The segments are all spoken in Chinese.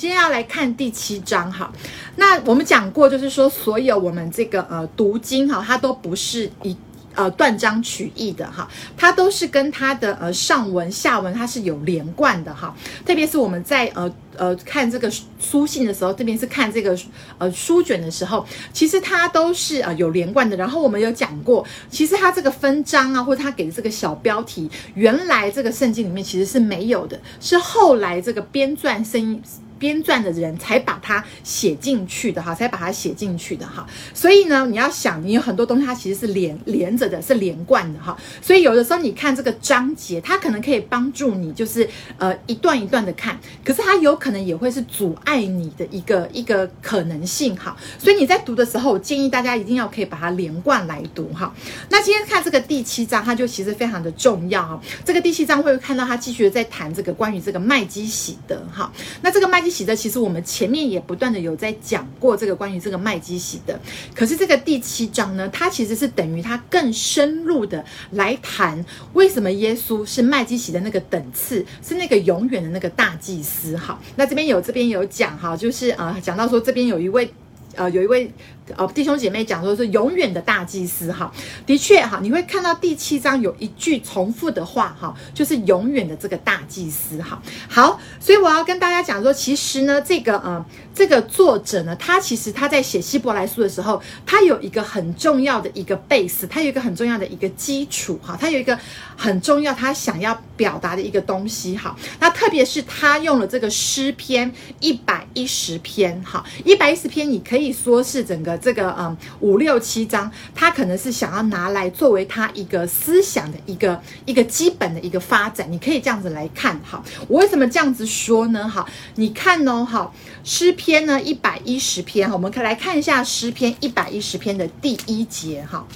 今天要来看第七章哈，那我们讲过，就是说所有我们这个呃读经哈，它都不是一呃断章取义的哈，它都是跟它的呃上文下文它是有连贯的哈。特别是我们在呃呃看这个书信的时候，这边是看这个呃书卷的时候，其实它都是呃有连贯的。然后我们有讲过，其实它这个分章啊，或者它给的这个小标题，原来这个圣经里面其实是没有的，是后来这个编撰声音。编撰的人才把它写进去的哈，才把它写进去的哈。所以呢，你要想，你有很多东西它其实是连连着的，是连贯的哈。所以有的时候你看这个章节，它可能可以帮助你，就是呃一段一段的看，可是它有可能也会是阻碍你的一个一个可能性哈。所以你在读的时候，我建议大家一定要可以把它连贯来读哈。那今天看这个第七章，它就其实非常的重要哈。这个第七章会看到他继续在谈这个关于这个麦基洗德哈。那这个麦基的，其实我们前面也不断的有在讲过这个关于这个麦基洗的，可是这个第七章呢，它其实是等于它更深入的来谈为什么耶稣是麦基洗的那个等次，是那个永远的那个大祭司。好，那这边有这边有讲哈，就是啊、呃、讲到说这边有一位呃有一位。哦，弟兄姐妹讲说是永远的大祭司哈，的确哈，你会看到第七章有一句重复的话哈，就是永远的这个大祭司哈。好，所以我要跟大家讲说，其实呢，这个呃，这个作者呢，他其实他在写希伯来书的时候，他有一个很重要的一个 base，他有一个很重要的一个基础哈，他有一个很重要他想要表达的一个东西哈。那特别是他用了这个诗篇一百一十篇哈，一百一十篇，你可以说是整个。这个嗯五六七章，他可能是想要拿来作为他一个思想的一个一个基本的一个发展，你可以这样子来看哈。我为什么这样子说呢？哈，你看哦，哈，诗篇呢一百一十篇，我们可以来看一下诗篇一百一十篇的第一节哈。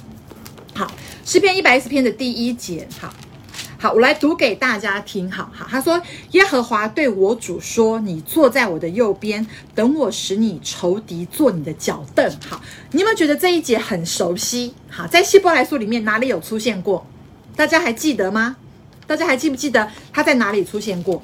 好，诗篇一百一十篇的第一节哈。好，我来读给大家听。好好，他说：“耶和华对我主说，你坐在我的右边，等我使你仇敌坐你的脚凳。”好，你有没有觉得这一节很熟悉？好，在希伯来书里面哪里有出现过？大家还记得吗？大家还记不记得他在哪里出现过？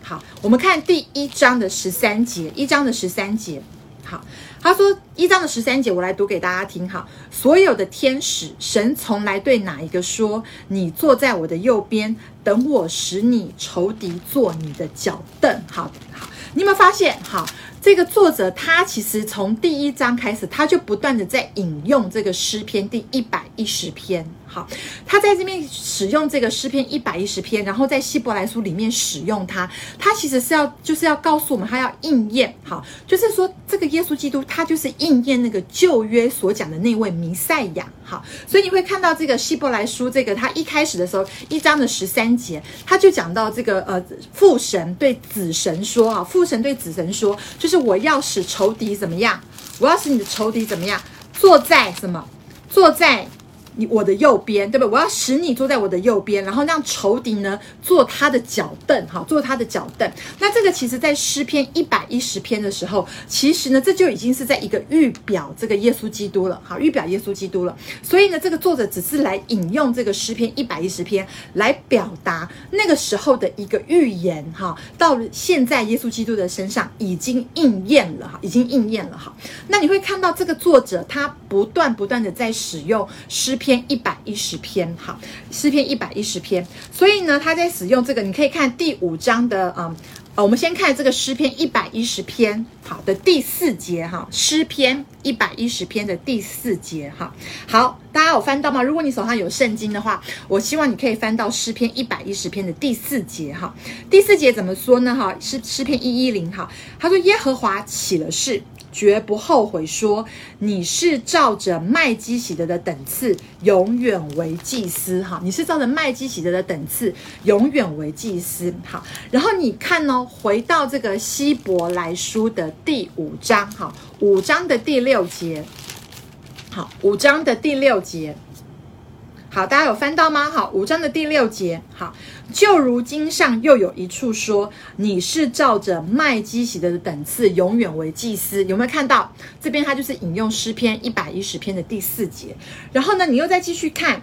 好，我们看第一章的十三节，一章的十三节。好，他说一章的十三节，我来读给大家听。哈，所有的天使，神从来对哪一个说：“你坐在我的右边，等我使你仇敌坐你的脚凳。”好，好，你有没有发现？好。这个作者他其实从第一章开始，他就不断的在引用这个诗篇第一百一十篇。好，他在这边使用这个诗篇一百一十篇，然后在希伯来书里面使用它，他其实是要就是要告诉我们，他要应验。好，就是说这个耶稣基督他就是应验那个旧约所讲的那位弥赛亚。好，所以你会看到这个希伯来书这个他一开始的时候一章的十三节，他就讲到这个呃父神对子神说啊，父神对子神说就是。是我要使仇敌怎么样？我要使你的仇敌怎么样？坐在什么？坐在。你我的右边，对不对？我要使你坐在我的右边，然后让仇敌呢坐他的脚凳，哈，坐他的脚凳。那这个其实，在诗篇一百一十篇的时候，其实呢，这就已经是在一个预表这个耶稣基督了，哈，预表耶稣基督了。所以呢，这个作者只是来引用这个诗篇一百一十篇来表达那个时候的一个预言，哈，到现在耶稣基督的身上已经应验了，哈，已经应验了，哈。那你会看到这个作者他不断不断的在使用诗篇。篇一百一十篇，好，诗篇一百一十篇，所以呢，他在使用这个，你可以看第五章的，嗯，呃，我们先看这个诗篇一百一十篇，好的第四节，哈，诗篇一百一十篇的第四节，哈，好，大家有翻到吗？如果你手上有圣经的话，我希望你可以翻到诗篇一百一十篇的第四节，哈，第四节怎么说呢？哈，诗诗篇一一零，哈，他说耶和华起了誓。绝不后悔说，你是照着麦基洗德的等次，永远为祭司。哈，你是照着麦基洗德的等次，永远为祭司。好，然后你看呢，回到这个希伯来书的第五章，哈，五章的第六节，好，五章的第六节。好，大家有翻到吗？好，五章的第六节。好，就如经上又有一处说，你是照着麦基洗德的等次，永远为祭司。有没有看到？这边他就是引用诗篇一百一十篇的第四节。然后呢，你又再继续看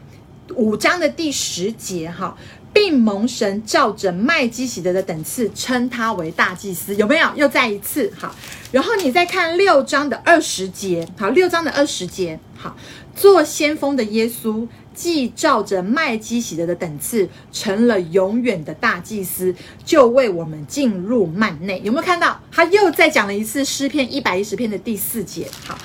五章的第十节。哈，并蒙神照着麦基洗德的等次称他为大祭司，有没有？又再一次好，然后你再看六章的二十节，好，六章的二十节，好，做先锋的耶稣，既照着麦基洗德的等次成了永远的大祭司，就为我们进入幔内。有没有看到？他又再讲了一次诗篇一百一十篇的第四节，好。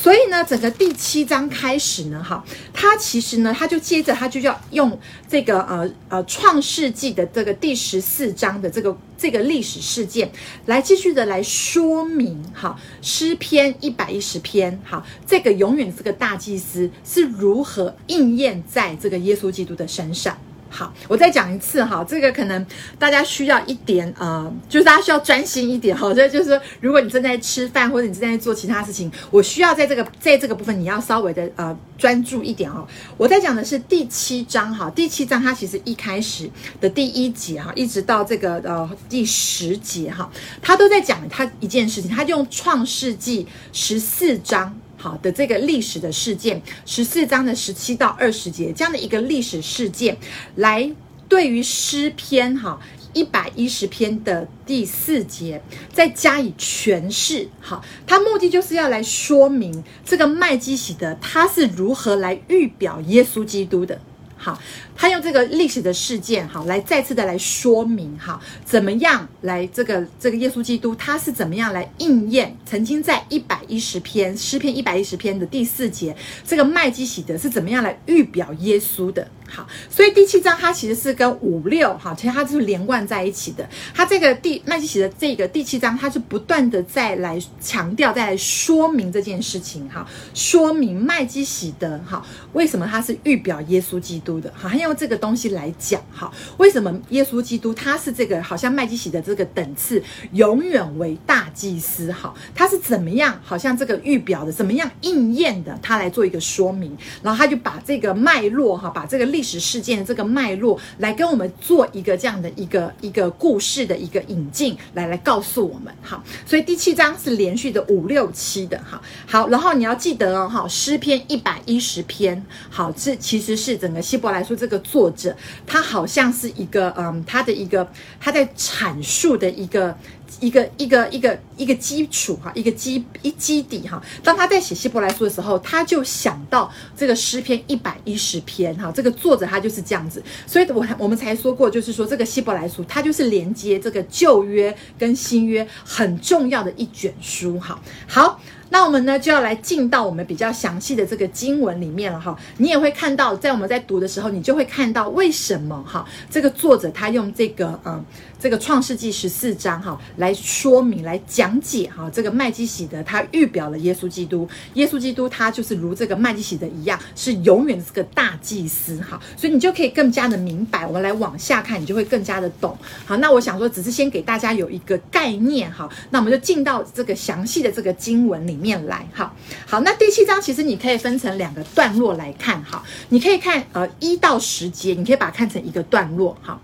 所以呢，整个第七章开始呢，哈，他其实呢，他就接着他就要用这个呃呃创世纪的这个第十四章的这个这个历史事件，来继续的来说明哈诗篇一百一十篇，哈这个永远这个大祭司是如何应验在这个耶稣基督的身上。好，我再讲一次哈，这个可能大家需要一点呃，就是大家需要专心一点哈。这就是，如果你正在吃饭或者你正在做其他事情，我需要在这个在这个部分你要稍微的呃专注一点哦。我在讲的是第七章哈，第七章它其实一开始的第一节哈，一直到这个呃第十节哈，它都在讲它一件事情，它用创世纪十四章。好的，这个历史的事件，十四章的十七到二十节这样的一个历史事件，来对于诗篇哈一百一十篇的第四节再加以诠释。好，它目的就是要来说明这个麦基喜德他是如何来预表耶稣基督的。好。他用这个历史的事件，好，来再次的来说明，哈，怎么样来这个这个耶稣基督他是怎么样来应验曾经在一百一十篇诗篇一百一十篇的第四节，这个麦基喜德是怎么样来预表耶稣的，好，所以第七章它其实是跟五六，哈，其实它是连贯在一起的。它这个第麦基洗德这个第七章，它是不断的再来强调、在来说明这件事情，哈，说明麦基洗德，哈，为什么他是预表耶稣基督的，好，还有。用这个东西来讲，哈，为什么耶稣基督他是这个好像麦基洗德这个等次永远为大祭司？哈，他是怎么样？好像这个预表的怎么样应验的？他来做一个说明，然后他就把这个脉络，哈，把这个历历史事件的这个脉络来跟我们做一个这样的一个一个故事的一个引进，来来告诉我们，哈。所以第七章是连续的五六七的，哈。好，然后你要记得哦，哈，诗篇一百一十篇，好，这其实是整个希伯来书这个。作者他好像是一个嗯，他的一个他在阐述的一个一个一个一个一个基础哈，一个基一基底哈。当他在写希伯来书的时候，他就想到这个诗篇一百一十篇哈。这个作者他就是这样子，所以我我们才说过，就是说这个希伯来书它就是连接这个旧约跟新约很重要的一卷书哈。好。那我们呢就要来进到我们比较详细的这个经文里面了哈，你也会看到，在我们在读的时候，你就会看到为什么哈，这个作者他用这个嗯。这个创世纪十四章哈，来说明、来讲解哈，这个麦基洗德他预表了耶稣基督，耶稣基督他就是如这个麦基洗德一样，是永远的这个大祭司哈，所以你就可以更加的明白。我们来往下看，你就会更加的懂。好，那我想说，只是先给大家有一个概念哈，那我们就进到这个详细的这个经文里面来。哈，好，那第七章其实你可以分成两个段落来看哈，你可以看呃一到十节，你可以把它看成一个段落哈。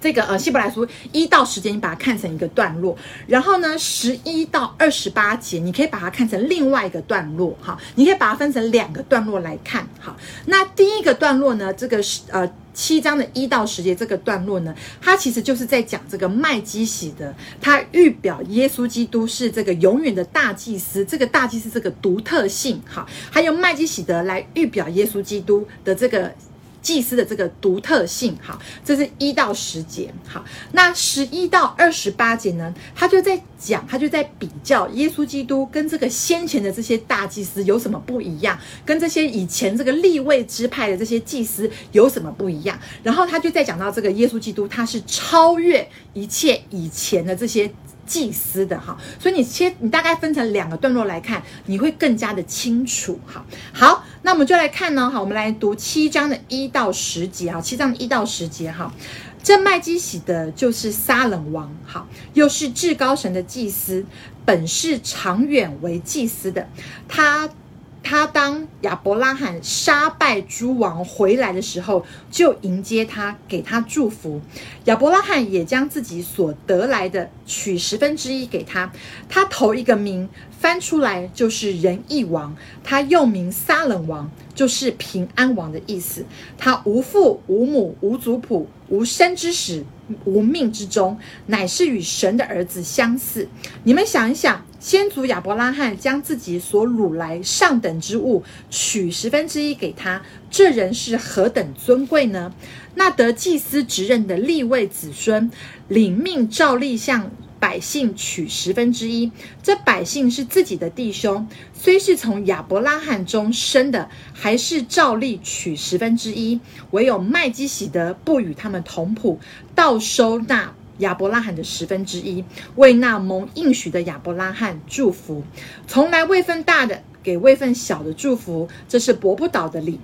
这个呃，希伯来书一到十节，你把它看成一个段落，然后呢，十一到二十八节，你可以把它看成另外一个段落，哈，你可以把它分成两个段落来看，好。那第一个段落呢，这个是呃七章的一到十节这个段落呢，它其实就是在讲这个麦基洗德，它预表耶稣基督是这个永远的大祭司，这个大祭司这个独特性，哈，还有麦基洗德来预表耶稣基督的这个。祭司的这个独特性，好，这是一到十节，好，那十一到二十八节呢，他就在讲，他就在比较耶稣基督跟这个先前的这些大祭司有什么不一样，跟这些以前这个立位支派的这些祭司有什么不一样，然后他就在讲到这个耶稣基督，他是超越一切以前的这些。祭司的哈，所以你切，你大概分成两个段落来看，你会更加的清楚。哈，好，那我们就来看呢，好，我们来读七章的一到十节哈，七章的一到十节哈，这麦基喜的就是撒冷王，好，又是至高神的祭司，本是长远为祭司的，他他当亚伯拉罕杀败诸王回来的时候，就迎接他，给他祝福。亚伯拉罕也将自己所得来的取十分之一给他。他头一个名翻出来就是仁义王，他又名撒冷王，就是平安王的意思。他无父无母无族谱无生之始无命之终，乃是与神的儿子相似。你们想一想。先祖亚伯拉罕将自己所掳来上等之物取十分之一给他，这人是何等尊贵呢？那得祭司职任的立位子孙领命照例向百姓取十分之一，这百姓是自己的弟兄，虽是从亚伯拉罕中生的，还是照例取十分之一。唯有麦基洗德不与他们同谱，倒收纳。亚伯拉罕的十分之一，为那蒙应许的亚伯拉罕祝福，从来位分大的给位分小的祝福，这是驳不倒的理。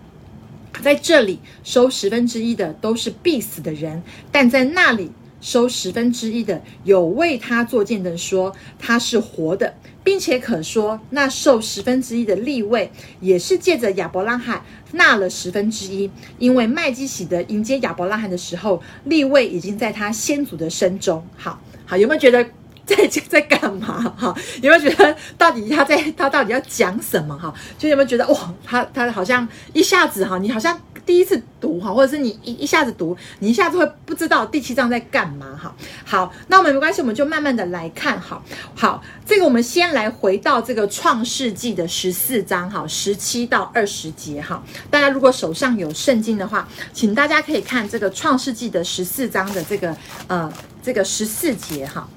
在这里收十分之一的都是必死的人，但在那里。收十分之一的有为他作见证说他是活的，并且可说那受十分之一的立位也是借着亚伯拉罕纳了十分之一，因为麦基洗德迎接亚伯拉罕的时候，立位已经在他先祖的身中。好好，有没有觉得在在干嘛？哈，有没有觉得到底他在他到底要讲什么？哈，就有没有觉得哇，他他好像一下子哈，你好像。第一次读哈，或者是你一一下子读，你一下子会不知道第七章在干嘛哈。好，那我们没关系，我们就慢慢的来看哈。好，这个我们先来回到这个创世纪的十四章哈，十七到二十节哈。大家如果手上有圣经的话，请大家可以看这个创世纪的十四章的这个呃这个十四节哈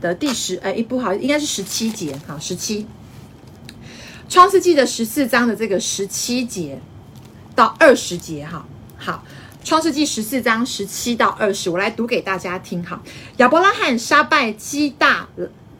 的第十哎一不好，应该是十七节哈，十七。创世纪的十四章的这个十七节。到二十节哈，好，创世纪十四章十七到二十，我来读给大家听哈。亚伯拉罕杀败基大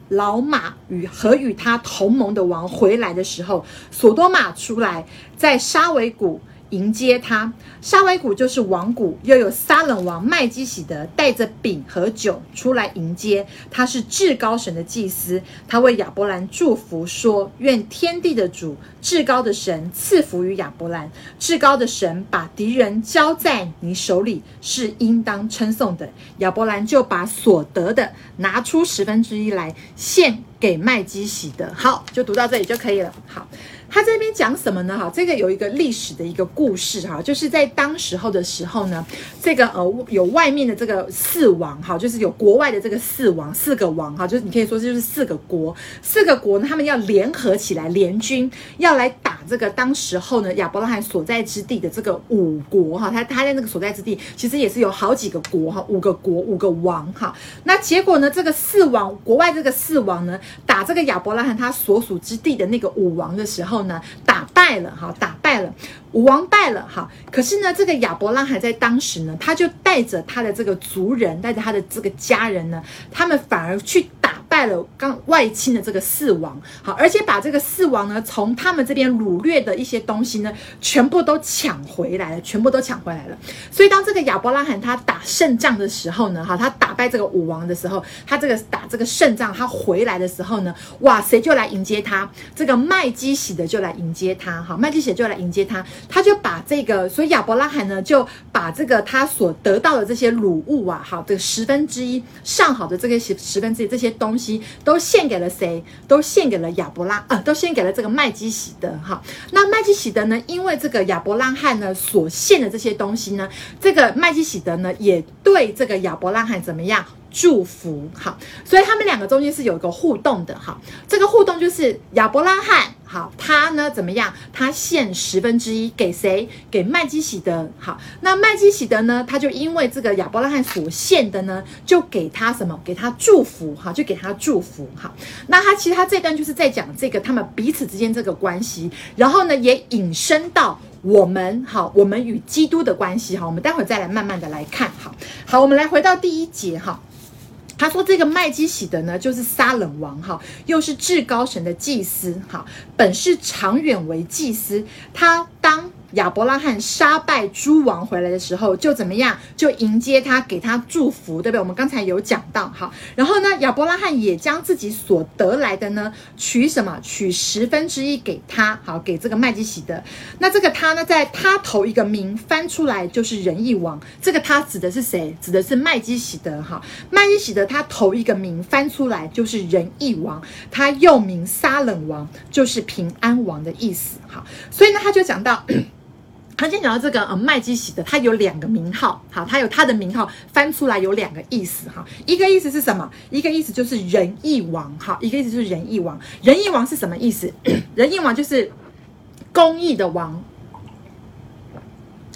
老马与和与他同盟的王回来的时候，索多玛出来在沙维谷。迎接他，沙威古就是王谷，又有撒冷王麦基洗德带着饼和酒出来迎接。他是至高神的祭司，他为亚伯兰祝福说：“愿天地的主，至高的神赐福于亚伯兰。至高的神把敌人交在你手里，是应当称颂的。”亚伯兰就把所得的拿出十分之一来献给麦基洗德。好，就读到这里就可以了。好。他这边讲什么呢？哈，这个有一个历史的一个故事哈，就是在当时候的时候呢，这个呃有外面的这个四王哈，就是有国外的这个四王四个王哈，就是你可以说这就是四个国，四个国呢，他们要联合起来联军，要来打这个当时候呢亚伯拉罕所在之地的这个五国哈，他他在那个所在之地其实也是有好几个国哈，五个国五个王哈，那结果呢，这个四王国外这个四王呢打这个亚伯拉罕他所属之地的那个五王的时候。呢，打败了哈，打败了，武王败了哈。可是呢，这个亚伯拉罕在当时呢，他就带着他的这个族人，带着他的这个家人呢，他们反而去打败了刚外侵的这个四王，好，而且把这个四王呢，从他们这边掳掠的一些东西呢，全部都抢回来了，全部都抢回来了。所以当这个亚伯拉罕他打胜仗的时候呢，哈，他打败这个武王的时候，他这个打这个胜仗，他回来的时候呢，哇，谁就来迎接他？这个麦基洗的就来迎接他，哈，麦基洗德就来迎接他，他就把这个，所以亚伯拉罕呢，就把这个他所得到的这些掳物啊，好，这个十分之一上好的这个十十分之一这些东西。都献给了谁？都献给了亚伯拉，呃，都献给了这个麦基喜德。哈，那麦基喜德呢？因为这个亚伯拉罕呢所献的这些东西呢，这个麦基喜德呢也对这个亚伯拉罕怎么样？祝福。好，所以他们两个中间是有一个互动的。哈，这个互动就是亚伯拉罕。好，他呢怎么样？他献十分之一给谁？给麦基洗德。好，那麦基洗德呢？他就因为这个亚伯拉罕所献的呢，就给他什么？给他祝福。哈，就给他祝福。哈，那他其实他这段就是在讲这个他们彼此之间这个关系，然后呢也引申到我们好，我们与基督的关系。哈，我们待会再来慢慢的来看。好，好，我们来回到第一节。哈。他说：“这个麦基洗德呢，就是撒冷王哈，又是至高神的祭司哈，本是长远为祭司。他当亚伯拉罕杀败诸王回来的时候，就怎么样？就迎接他，给他祝福，对不对？我们刚才有讲到，好，然后呢，亚伯拉罕也将自己所得来的呢，取什么？取十分之一给他，好，给这个麦基洗德。那这个他呢，在他头一个名翻出来就是仁义王。这个他指的是谁？指的是麦基洗德，哈，麦基洗德他头一个名翻出来就是仁义王，他又名撒冷王，就是平安王的意思，好，所以呢，他就讲到。他先讲到这个呃麦基洗德，他有两个名号，好，他有他的名号翻出来有两个意思哈，一个意思是什么？一个意思就是仁义王，哈，一个意思就是仁义王。仁义王是什么意思？仁义王就是公义的王。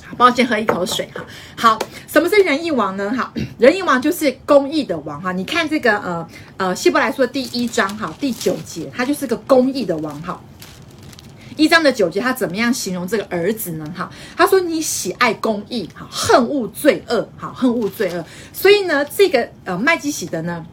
好，帮我先喝一口水哈。好，什么是仁义王呢？好，仁义王就是公义的王哈。你看这个呃呃希伯来说第一章哈第九节，他就是个公义的王哈。一章的九节，他怎么样形容这个儿子呢？哈，他说：“你喜爱公义，哈，恨恶罪恶，哈，恨恶罪恶。”所以呢，这个呃麦基喜德呢，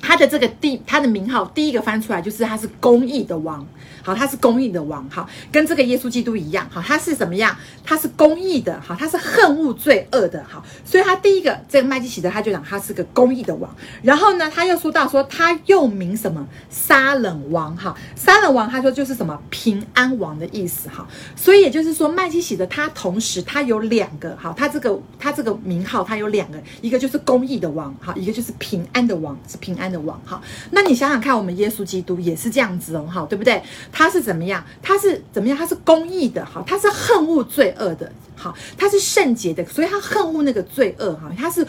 他的这个第他的名号第一个翻出来就是他是公义的王。好，他是公义的王，哈，跟这个耶稣基督一样，哈，他是怎么样？他是公义的，哈，他是恨恶罪恶的，哈，所以他第一个这个麦基洗德他就讲他是个公义的王，然后呢，他又说到说他又名什么撒冷王，哈，撒冷王他说就是什么平安王的意思，哈，所以也就是说麦基洗德他同时他有两个，哈，他这个他这个名号他有两个，一个就是公义的王，哈，一个就是平安的王，是平安的王，哈，那你想想看，我们耶稣基督也是这样子哦，哈，对不对？他是怎么样？他是怎么样？他是公义的，哈，他是恨恶罪恶的，好，他是圣洁的，所以他恨恶那个罪恶，哈，他是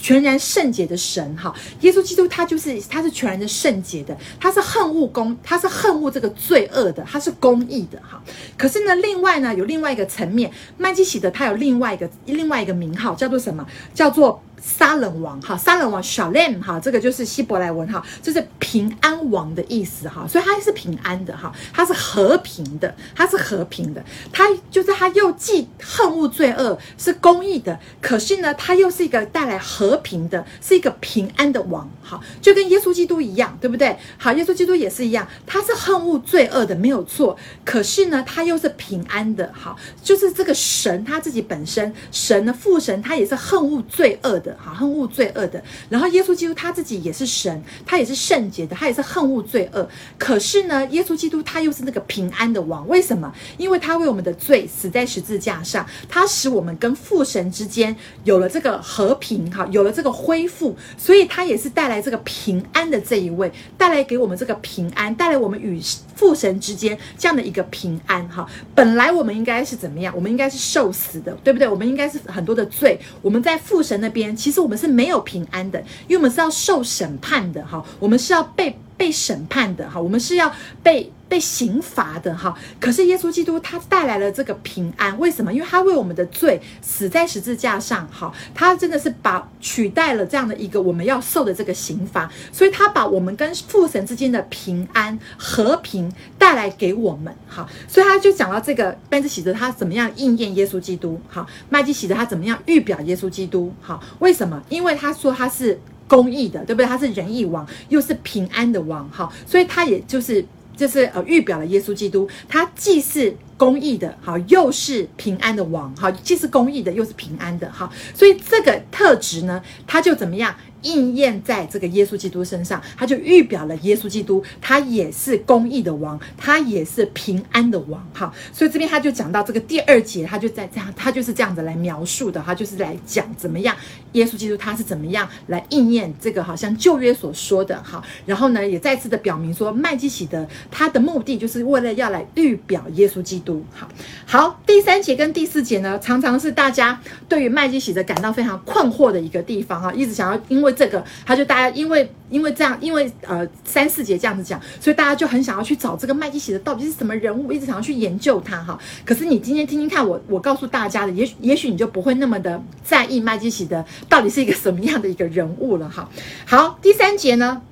全然圣洁的神，哈，耶稣基督他就是他是全然的圣洁的，他是恨恶公，他是恨恶这个罪恶的，他是公义的，哈。可是呢，另外呢，有另外一个层面，麦基洗德他有另外一个另外一个名号，叫做什么？叫做。撒冷王哈，撒冷王 Shalem 哈，这个就是希伯来文哈，就是平安王的意思哈，所以他是平安的哈，他是和平的，他是和平的，他就是他又既恨恶罪恶，是公义的，可是呢，他又是一个带来和平的，是一个平安的王哈，就跟耶稣基督一样，对不对？好，耶稣基督也是一样，他是恨恶罪恶的，没有错，可是呢，他又是平安的，哈，就是这个神他自己本身，神的父神，他也是恨恶罪恶的。好，恨恶罪恶的，然后耶稣基督他自己也是神，他也是圣洁的，他也是恨恶罪恶。可是呢，耶稣基督他又是那个平安的王，为什么？因为他为我们的罪死在十字架上，他使我们跟父神之间有了这个和平，哈，有了这个恢复，所以他也是带来这个平安的这一位，带来给我们这个平安，带来我们与父神之间这样的一个平安，哈。本来我们应该是怎么样？我们应该是受死的，对不对？我们应该是很多的罪，我们在父神那边。其实我们是没有平安的，因为我们是要受审判的哈，我们是要被被审判的哈，我们是要被被刑罚的哈。可是耶稣基督他带来了这个平安，为什么？因为他为我们的罪死在十字架上，哈，他真的是把取代了这样的一个我们要受的这个刑罚，所以他把我们跟父神之间的平安和平带来给我们，哈。所以他就讲到这个麦基洗德他怎么样应验耶稣基督，哈，麦基洗德他怎么样预表耶稣基督，哈？为什么？因为他说他是。公益的，对不对？他是仁义王，又是平安的王，哈，所以他也就是就是呃预表了耶稣基督，他既是公益的，好，又是平安的王，哈，既是公益的，又是平安的，哈，所以这个特质呢，他就怎么样？应验在这个耶稣基督身上，他就预表了耶稣基督，他也是公义的王，他也是平安的王，哈。所以这边他就讲到这个第二节，他就在这样，他就是这样子来描述的，他就是来讲怎么样耶稣基督他是怎么样来应验这个好像旧约所说的，哈。然后呢，也再次的表明说，麦基洗德他的目的就是为了要来预表耶稣基督，好。好，第三节跟第四节呢，常常是大家对于麦基洗德感到非常困惑的一个地方，哈，一直想要因为。这个他就大家因为因为这样，因为呃三四节这样子讲，所以大家就很想要去找这个麦基洗德到底是什么人物，一直想要去研究他哈。可是你今天听听看我我告诉大家的，也许也许你就不会那么的在意麦基洗德到底是一个什么样的一个人物了哈。好，第三节呢，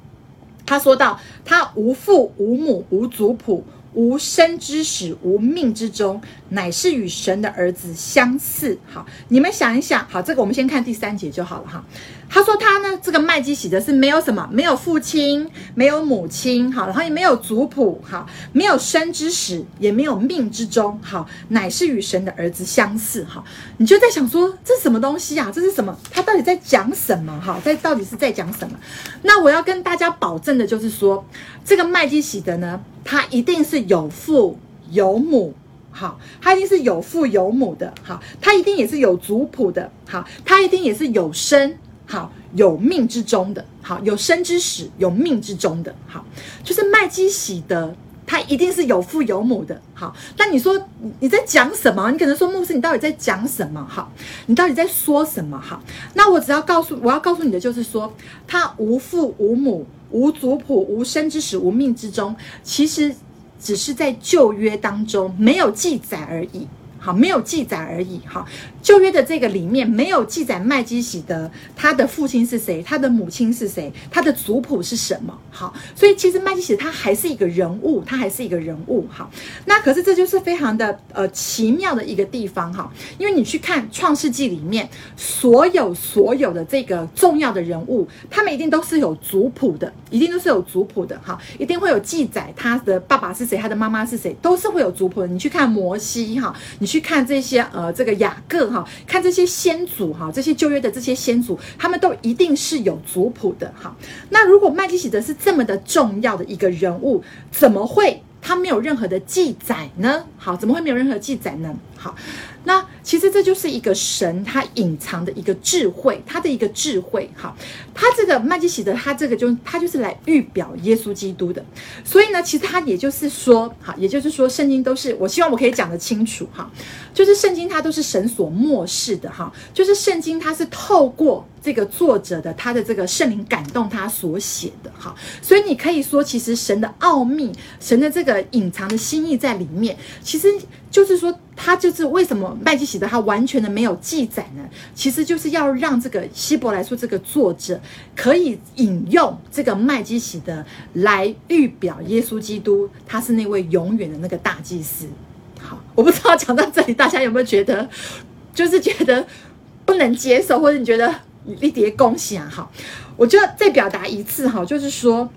他说到他无父无母无族谱。无生之始，无命之终，乃是与神的儿子相似。好，你们想一想，好，这个我们先看第三节就好了哈。他说他呢，这个麦基洗德是没有什么，没有父亲，没有母亲，好，然后也没有族谱，好，没有生之始，也没有命之终，好，乃是与神的儿子相似。好，你就在想说，这什么东西啊？这是什么？他到底在讲什么？哈，在到底是在讲什么？那我要跟大家保证的就是说，这个麦基洗德呢，他一定是有父有母，好，他一定是有父有母的，好，他一定也是有族谱的，好，他一定也是有生。好，有命之中的，好，有生之始，有命之中的，好，就是麦基洗德，他一定是有父有母的，好。那你说你在讲什么？你可能说牧师，你到底在讲什么？好，你到底在说什么？好，那我只要告诉我要告诉你的就是说，他无父无母，无族谱，无生之始，无命之终，其实只是在旧约当中没有记载而已。好，没有记载而已。哈，旧约的这个里面没有记载麦基洗德他的父亲是谁，他的母亲是谁，他的族谱是什么。好，所以其实麦基洗德他还是一个人物，他还是一个人物。好，那可是这就是非常的呃奇妙的一个地方哈，因为你去看创世纪里面所有所有的这个重要的人物，他们一定都是有族谱的，一定都是有族谱的。哈，一定会有记载他的爸爸是谁，他的妈妈是谁，都是会有族谱的。你去看摩西哈，你。去看这些呃，这个雅各哈，看这些先祖哈，这些旧约的这些先祖，他们都一定是有族谱的哈。那如果麦基喜德是这么的重要的一个人物，怎么会他没有任何的记载呢？好，怎么会没有任何记载呢？好。那其实这就是一个神他隐藏的一个智慧，他的一个智慧。好，他这个麦基洗德，他这个就他就是来预表耶稣基督的。所以呢，其实他也就是说，好，也就是说，圣经都是我希望我可以讲得清楚哈，就是圣经它都是神所默示的哈，就是圣经它是透过这个作者的他的这个圣灵感动他所写的哈。所以你可以说，其实神的奥秘，神的这个隐藏的心意在里面，其实就是说。他就是为什么麦基洗德他完全的没有记载呢？其实就是要让这个希伯来书这个作者可以引用这个麦基洗德来预表耶稣基督，他是那位永远的那个大祭司。好，我不知道讲到这里大家有没有觉得，就是觉得不能接受，或者你觉得一叠恭喜啊？好，我就再表达一次哈，就是说。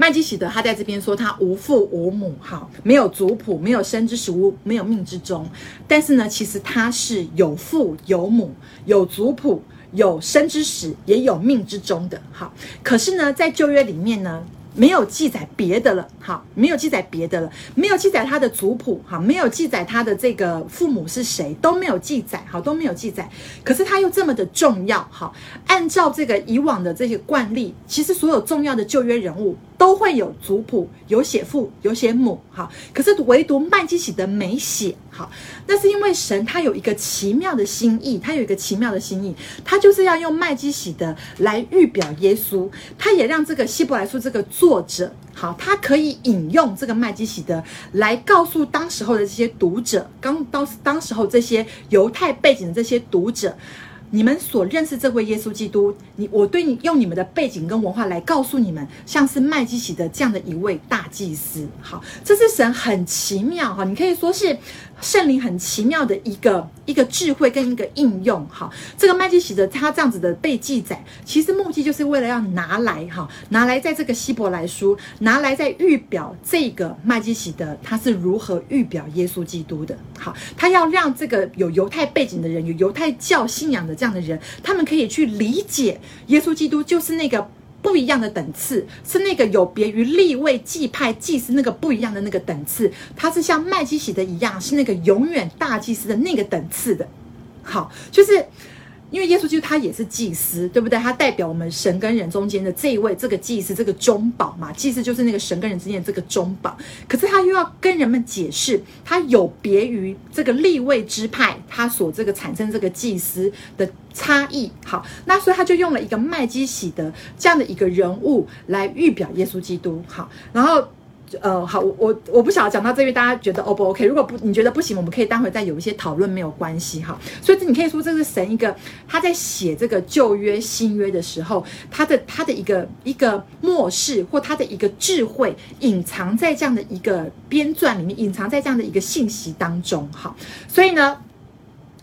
麦基洗德他在这边说他无父无母，好，没有族谱，没有生之始，无没有命之终。但是呢，其实他是有父有母，有族谱，有生之始，也有命之终的。好，可是呢，在旧约里面呢。没有记载别的了，好，没有记载别的了，没有记载他的族谱，哈，没有记载他的这个父母是谁，都没有记载，好，都没有记载。可是他又这么的重要，好，按照这个以往的这些惯例，其实所有重要的旧约人物都会有族谱，有写父，有写母，哈，可是唯独麦基洗德没写，哈，那是因为神他有一个奇妙的心意，他有一个奇妙的心意，他就是要用麦基洗德来预表耶稣，他也让这个希伯来书这个作。者好，他可以引用这个麦基洗德来告诉当时候的这些读者，刚当当时候这些犹太背景的这些读者。你们所认识这位耶稣基督，你我对你用你们的背景跟文化来告诉你们，像是麦基洗德这样的一位大祭司，好，这是神很奇妙哈，你可以说是圣灵很奇妙的一个一个智慧跟一个应用哈。这个麦基洗德他这样子的被记载，其实目的就是为了要拿来哈，拿来在这个希伯来书拿来在预表这个麦基洗德他是如何预表耶稣基督的，好，他要让这个有犹太背景的人，有犹太教信仰的。这样的人，他们可以去理解耶稣基督就是那个不一样的等次，是那个有别于立位祭派祭司那个不一样的那个等次，它是像麦基喜的一样，是那个永远大祭司的那个等次的。好，就是。因为耶稣基督他也是祭司，对不对？他代表我们神跟人中间的这一位，这个祭司，这个中保嘛。祭司就是那个神跟人之间的这个中保。可是他又要跟人们解释，他有别于这个立位支派，他所这个产生这个祭司的差异。好，那所以他就用了一个麦基洗德这样的一个人物来预表耶稣基督。好，然后。呃，好，我我我不晓得讲到这边，大家觉得 O 不 OK？如果不你觉得不行，我们可以待会再有一些讨论，没有关系哈。所以这你可以说这是神一个他在写这个旧约新约的时候，他的他的一个一个默示或他的一个智慧隐藏在这样的一个编撰里面，隐藏在这样的一个信息当中哈。所以呢。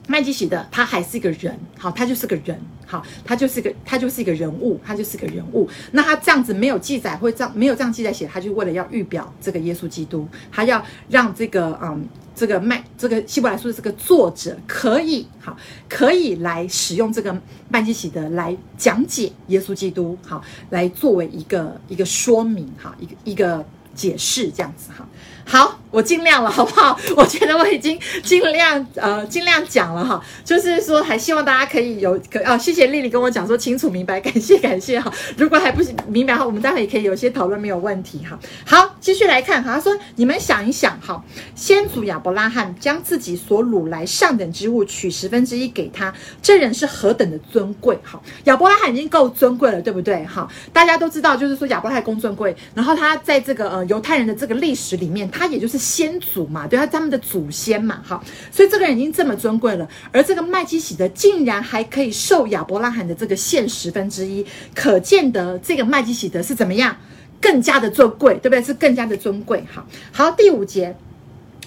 麦基洗德他还是一个人，好，他就是个人，好，他就是个他就是一个人物，他就是个人物。那他这样子没有记载，会这样没有这样记载写，他就为了要预表这个耶稣基督，他要让这个嗯这个麦这个希伯来书的这个作者可以好可以来使用这个麦基洗德来讲解耶稣基督，好，来作为一个一个说明，哈，一个一个解释这样子，哈。好我尽量了，好不好？我觉得我已经尽量呃尽量讲了哈，就是说还希望大家可以有可哦，谢谢丽丽跟我讲说清楚明白，感谢感谢哈。如果还不明白的话，我们待会也可以有些讨论，没有问题哈。好，继续来看哈，他说你们想一想哈，先祖亚伯拉罕将自己所掳来上等之物取十分之一给他，这人是何等的尊贵哈！亚伯拉罕已经够尊贵了，对不对哈？大家都知道，就是说亚伯拉罕公尊贵，然后他在这个呃犹太人的这个历史里面。他也就是先祖嘛，对，他他们的祖先嘛，好，所以这个人已经这么尊贵了，而这个麦基洗德竟然还可以受亚伯拉罕的这个献十分之一，可见得这个麦基洗德是怎么样，更加的尊贵，对不对？是更加的尊贵。好，好，第五节，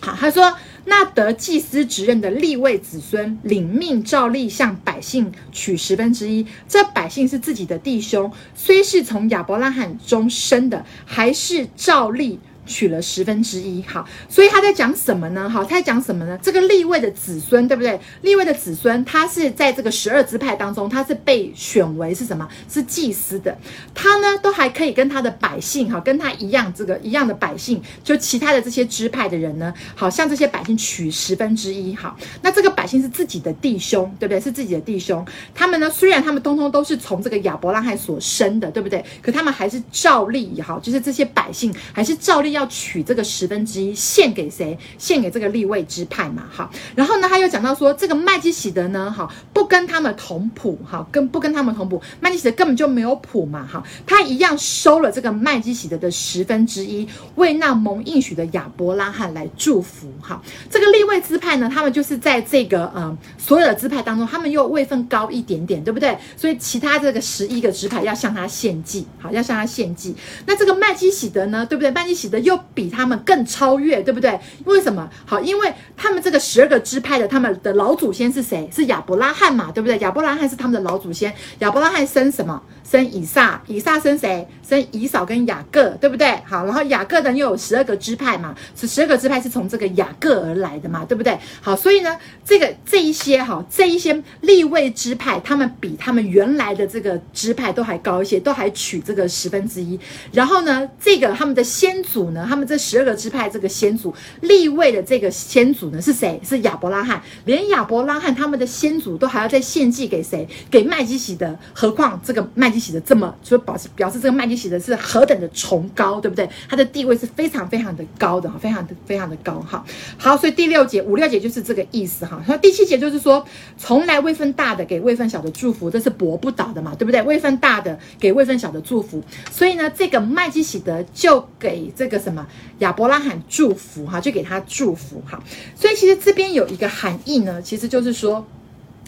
好，他说那得祭司职任的立位子孙领命照例向百姓取十分之一，这百姓是自己的弟兄，虽是从亚伯拉罕中生的，还是照例。取了十分之一，好，所以他在讲什么呢？好，他在讲什么呢？这个利未的子孙，对不对？利未的子孙，他是在这个十二支派当中，他是被选为是什么？是祭司的。他呢，都还可以跟他的百姓，哈，跟他一样，这个一样的百姓，就其他的这些支派的人呢，好像这些百姓取十分之一，好，那这个百姓是自己的弟兄，对不对？是自己的弟兄。他们呢，虽然他们通通都是从这个亚伯拉罕所生的，对不对？可他们还是照例，哈，就是这些百姓还是照例要要。取这个十分之一献给谁？献给这个立位支派嘛，好。然后呢，他又讲到说，这个麦基洗德呢，哈，不跟他们同谱，哈，跟不跟他们同谱，麦基洗德根本就没有谱嘛，哈。他一样收了这个麦基洗德的十分之一，为那蒙应许的亚伯拉罕来祝福，哈。这个立位支派呢，他们就是在这个呃所有的支派当中，他们又位分高一点点，对不对？所以其他这个十一个支派要向他献祭，好，要向他献祭。那这个麦基洗德呢，对不对？麦基洗德。又比他们更超越，对不对？为什么？好，因为他们这个十二个支派的，他们的老祖先是谁？是亚伯拉罕嘛，对不对？亚伯拉罕是他们的老祖先。亚伯拉罕生什么？生以撒。以撒生谁？生以扫跟雅各，对不对？好，然后雅各呢又有十二个支派嘛，是十二个支派是从这个雅各而来的嘛，对不对？好，所以呢，这个这一些哈，这一些立位支派，他们比他们原来的这个支派都还高一些，都还取这个十分之一。然后呢，这个他们的先祖呢？他们这十二个支派，这个先祖立位的这个先祖呢是谁？是亚伯拉罕。连亚伯拉罕他们的先祖都还要再献祭给谁？给麦基洗德。何况这个麦基洗德这么，就表示表示这个麦基洗德是何等的崇高，对不对？他的地位是非常非常的高的，非常的非常的高哈。好，所以第六节五六节就是这个意思哈。那第七节就是说，从来位分大的给位分小的祝福，这是驳不倒的嘛，对不对？位分大的给位分小的祝福，所以呢，这个麦基洗德就给这个。什么？亚伯拉罕祝福哈，就给他祝福哈。所以其实这边有一个含义呢，其实就是说，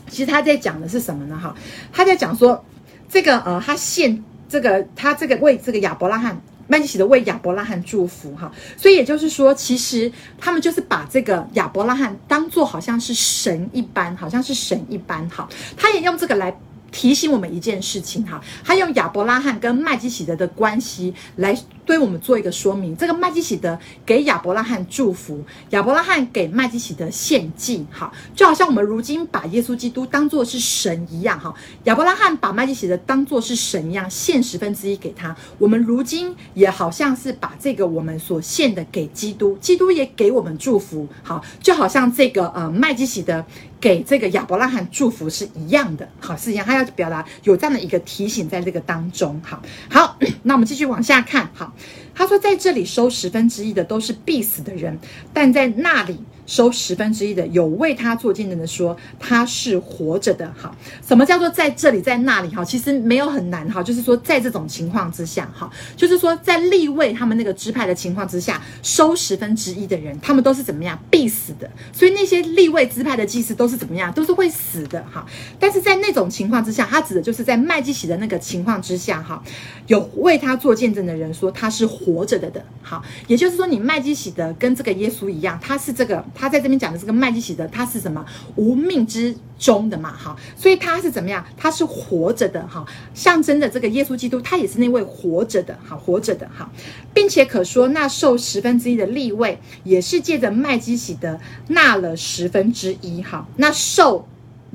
其实他在讲的是什么呢？哈，他在讲说，这个呃，他献这个，他这个为这个亚伯拉罕麦基洗德为亚伯拉罕祝福哈。所以也就是说，其实他们就是把这个亚伯拉罕当做好像是神一般，好像是神一般哈。他也用这个来。提醒我们一件事情哈，他用亚伯拉罕跟麦基洗德的关系来对我们做一个说明。这个麦基洗德给亚伯拉罕祝福，亚伯拉罕给麦基洗德献祭，哈，就好像我们如今把耶稣基督当作是神一样，哈，亚伯拉罕把麦基洗德当作是神一样，献十分之一给他。我们如今也好像是把这个我们所献的给基督，基督也给我们祝福，好，就好像这个呃麦基洗德。给这个亚伯拉罕祝福是一样的，好，是一样，他要表达有这样的一个提醒在这个当中，好，好，那我们继续往下看，好，他说在这里收十分之一的都是必死的人，但在那里收十分之一的，有为他做见证的说他是活着的。好，什么叫做在这里在那里？哈，其实没有很难哈，就是说在这种情况之下，哈，就是说在立位他们那个支派的情况之下，收十分之一的人，他们都是怎么样？必死的。所以那些立位支派的祭司都是怎么样？都是会死的。哈，但是在那种情况之下，他指的就是在麦基洗的那个情况之下，哈，有为他做见证的人说他是活着的的。好，也就是说你麦基洗德跟这个耶稣一样，他是这个。他在这边讲的这个麦基洗德，他是什么无命之中的嘛？哈，所以他是怎么样？他是活着的哈，象征的这个耶稣基督，他也是那位活着的，好活着的哈，并且可说那受十分之一的利位，也是借着麦基洗德纳了十分之一哈，那受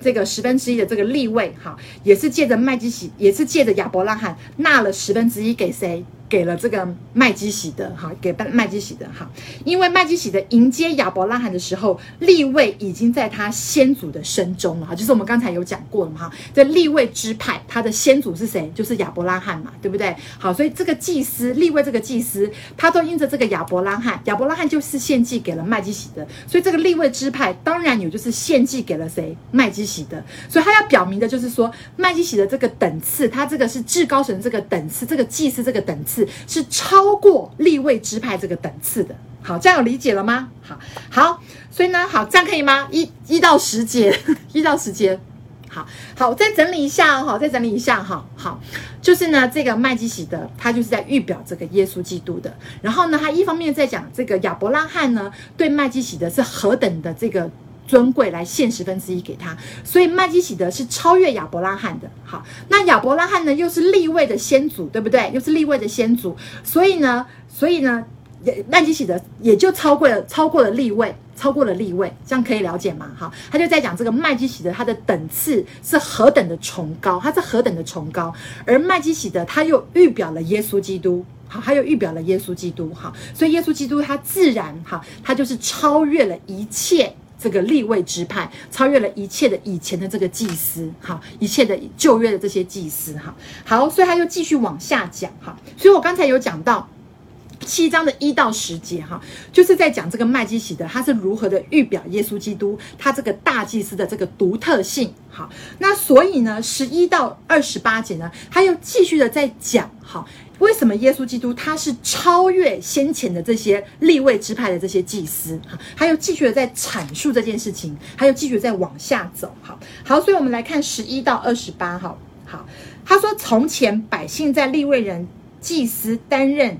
这个十分之一的这个利位哈，也是借着麦基洗，也是借着亚伯拉罕纳了十分之一给谁？给了这个麦基洗德哈，给麦基洗德哈，因为麦基洗德迎接亚伯拉罕的时候，立位已经在他先祖的身中了哈，就是我们刚才有讲过了嘛哈，这立位支派他的先祖是谁？就是亚伯拉罕嘛，对不对？好，所以这个祭司立位这个祭司，他都因着这个亚伯拉罕，亚伯拉罕就是献祭给了麦基洗德，所以这个立位支派当然有就是献祭给了谁？麦基洗德，所以他要表明的就是说，麦基洗德这个等次，他这个是至高神这个等次，这个祭司这个等次。是超过立位支派这个等次的，好，这样有理解了吗？好，好，所以呢，好，这样可以吗？一一到十节，一到十节，好好，再整理一下哦，再整理一下哈，好，就是呢，这个麦基洗德，他就是在预表这个耶稣基督的，然后呢，他一方面在讲这个亚伯拉罕呢，对麦基洗德是何等的这个。尊贵来献十分之一给他，所以麦基洗德是超越亚伯拉罕的。好，那亚伯拉罕呢，又是立位的先祖，对不对？又是立位的先祖，所以呢，所以呢，麦基洗德也就超过了，超过了立位，超过了立位，这样可以了解吗？好，他就在讲这个麦基洗德他的等次是何等的崇高，他是何等的崇高，而麦基洗德他又预表了耶稣基督，好，他又预表了耶稣基督，好，所以耶稣基督他自然哈，他就是超越了一切。这个立位支派超越了一切的以前的这个祭司，哈，一切的旧约的这些祭司，哈，好，所以他又继续往下讲，哈，所以我刚才有讲到七章的一到十节，哈，就是在讲这个麦基洗德他是如何的预表耶稣基督，他这个大祭司的这个独特性，好，那所以呢，十一到二十八节呢，他又继续的在讲，哈。为什么耶稣基督他是超越先前的这些立位支派的这些祭司？哈，还有继续的在阐述这件事情，还有继续在往下走。好，好，所以我们来看十一到二十八号。好，他说：从前百姓在立位人祭司担任。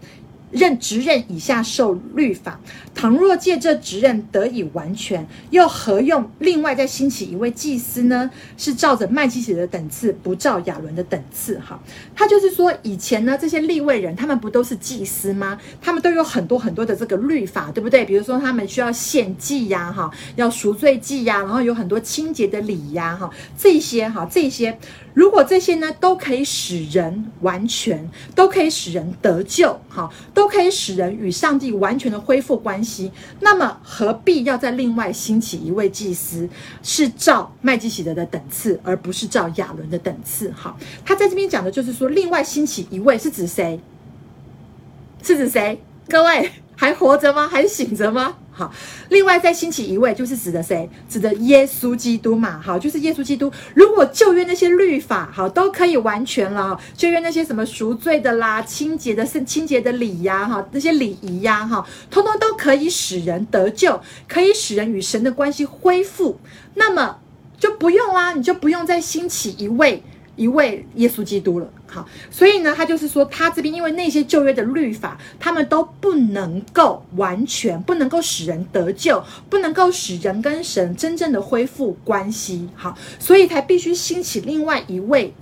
任职任以下受律法，倘若借这职任得以完全，又何用另外再兴起一位祭司呢？是照着麦基洗的等次，不照亚伦的等次。哈，他就是说，以前呢，这些立位人他们不都是祭司吗？他们都有很多很多的这个律法，对不对？比如说他们需要献祭呀，哈，要赎罪祭呀，然后有很多清洁的礼呀，哈，这些哈，这些。如果这些呢都可以使人完全，都可以使人得救，好，都可以使人与上帝完全的恢复关系，那么何必要再另外兴起一位祭司，是照麦基洗德的等次，而不是照亚伦的等次？好，他在这边讲的就是说，另外兴起一位是指谁？是指谁？各位还活着吗？还醒着吗？好，另外再兴起一位，就是指的谁？指的耶稣基督嘛。好，就是耶稣基督。如果旧约那些律法，好，都可以完全了，旧约那些什么赎罪的啦、清洁的、圣清洁的礼呀，哈，那些礼仪呀，哈，通通都可以使人得救，可以使人与神的关系恢复。那么就不用啦，你就不用再兴起一位。一位耶稣基督了，好，所以呢，他就是说，他这边因为那些旧约的律法，他们都不能够完全，不能够使人得救，不能够使人跟神真正的恢复关系，好，所以才必须兴起另外一位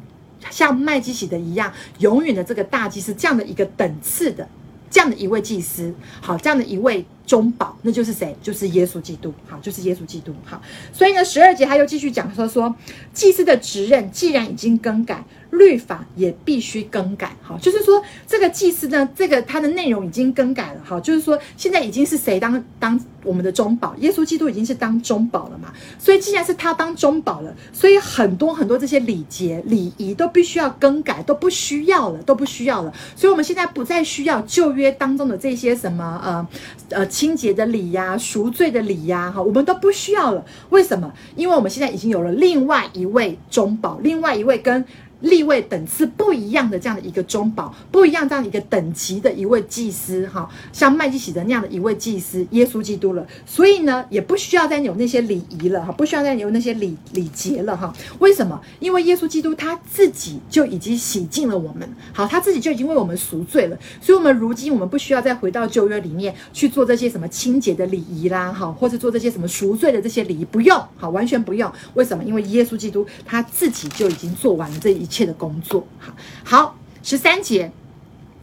像麦基洗德一样永远的这个大祭司这样的一个等次的。这样的一位祭司，好，这样的一位中保，那就是谁？就是耶稣基督，好，就是耶稣基督，好。所以呢，十二节他又继续讲说说，祭司的职任既然已经更改，律法也必须更改，好，就是说这个祭司呢，这个他的内容已经更改了，好，就是说现在已经是谁当当我们的中保，耶稣基督已经是当中保了嘛。所以既然是他当中保了，所以很多很多这些礼节礼仪都必须要更改，都不需要了，都不需要了。所以我们现在不再需要旧约当中的这些什么呃呃清洁的礼呀、赎罪的礼呀，哈，我们都不需要了。为什么？因为我们现在已经有了另外一位中保，另外一位跟。立位等次不一样的这样的一个中保，不一样这样的一个等级的一位祭司，哈，像麦基洗德那样的一位祭司，耶稣基督了。所以呢，也不需要再有那些礼仪了，哈，不需要再有那些礼礼节了，哈。为什么？因为耶稣基督他自己就已经洗净了我们，好，他自己就已经为我们赎罪了。所以，我们如今我们不需要再回到旧约里面去做这些什么清洁的礼仪啦，哈，或者做这些什么赎罪的这些礼仪，不用，好，完全不用。为什么？因为耶稣基督他自己就已经做完了这一切。的工作，好，好，十三节，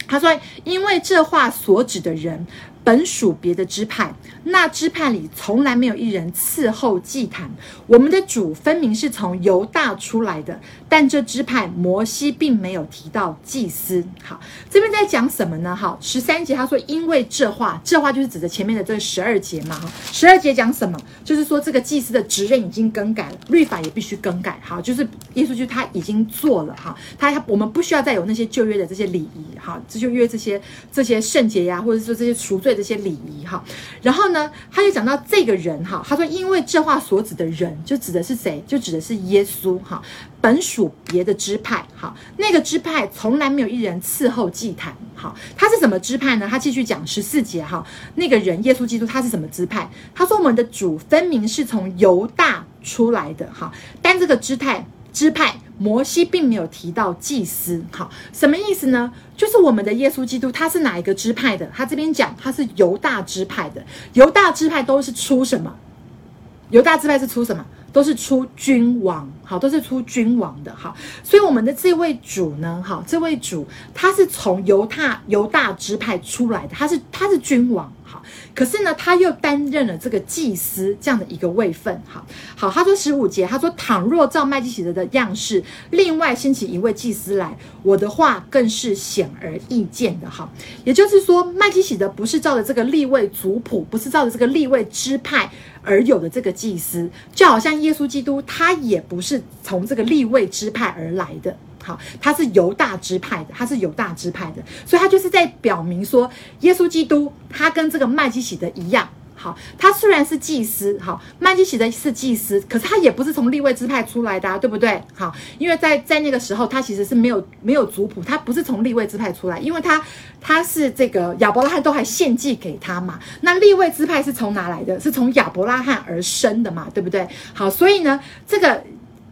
他说，因为这话所指的人。本属别的支派，那支派里从来没有一人伺候祭坛。我们的主分明是从犹大出来的，但这支派摩西并没有提到祭司。好，这边在讲什么呢？好，十三节他说，因为这话，这话就是指着前面的这十二节嘛。哈，十二节讲什么？就是说这个祭司的职任已经更改了，律法也必须更改。好，就是耶稣就他已经做了哈，他我们不需要再有那些旧约的这些礼仪。哈，这就约这些这些圣节呀，或者说这些赎罪。这些礼仪哈，然后呢，他就讲到这个人哈，他说，因为这话所指的人，就指的是谁？就指的是耶稣哈。本属别的支派，好，那个支派从来没有一人伺候祭坛，好，他是什么支派呢？他继续讲十四节哈，那个人耶稣基督他是什么支派？他说我们的主分明是从犹大出来的哈，但这个支派支派。摩西并没有提到祭司，好，什么意思呢？就是我们的耶稣基督，他是哪一个支派的？他这边讲他是犹大支派的，犹大支派都是出什么？犹大支派是出什么？都是出君王，好，都是出君王的，好，所以我们的这位主呢，好，这位主他是从犹大犹大支派出来的，他是他是君王。可是呢，他又担任了这个祭司这样的一个位分。好好，他说十五节，他说倘若照麦基洗德的样式，另外兴起一位祭司来，我的话更是显而易见的。哈，也就是说，麦基洗德不是照着这个立位族谱，不是照着这个立位支派而有的这个祭司，就好像耶稣基督，他也不是从这个立位支派而来的。好，他是犹大支派的，他是犹大支派的，所以他就是在表明说，耶稣基督他跟这个麦基洗德一样。好，他虽然是祭司，好，麦基洗德是祭司，可是他也不是从立位支派出来的啊，对不对？好，因为在在那个时候，他其实是没有没有族谱，他不是从立位支派出来，因为他他是这个亚伯拉罕都还献祭给他嘛，那立位支派是从哪来的？是从亚伯拉罕而生的嘛，对不对？好，所以呢，这个。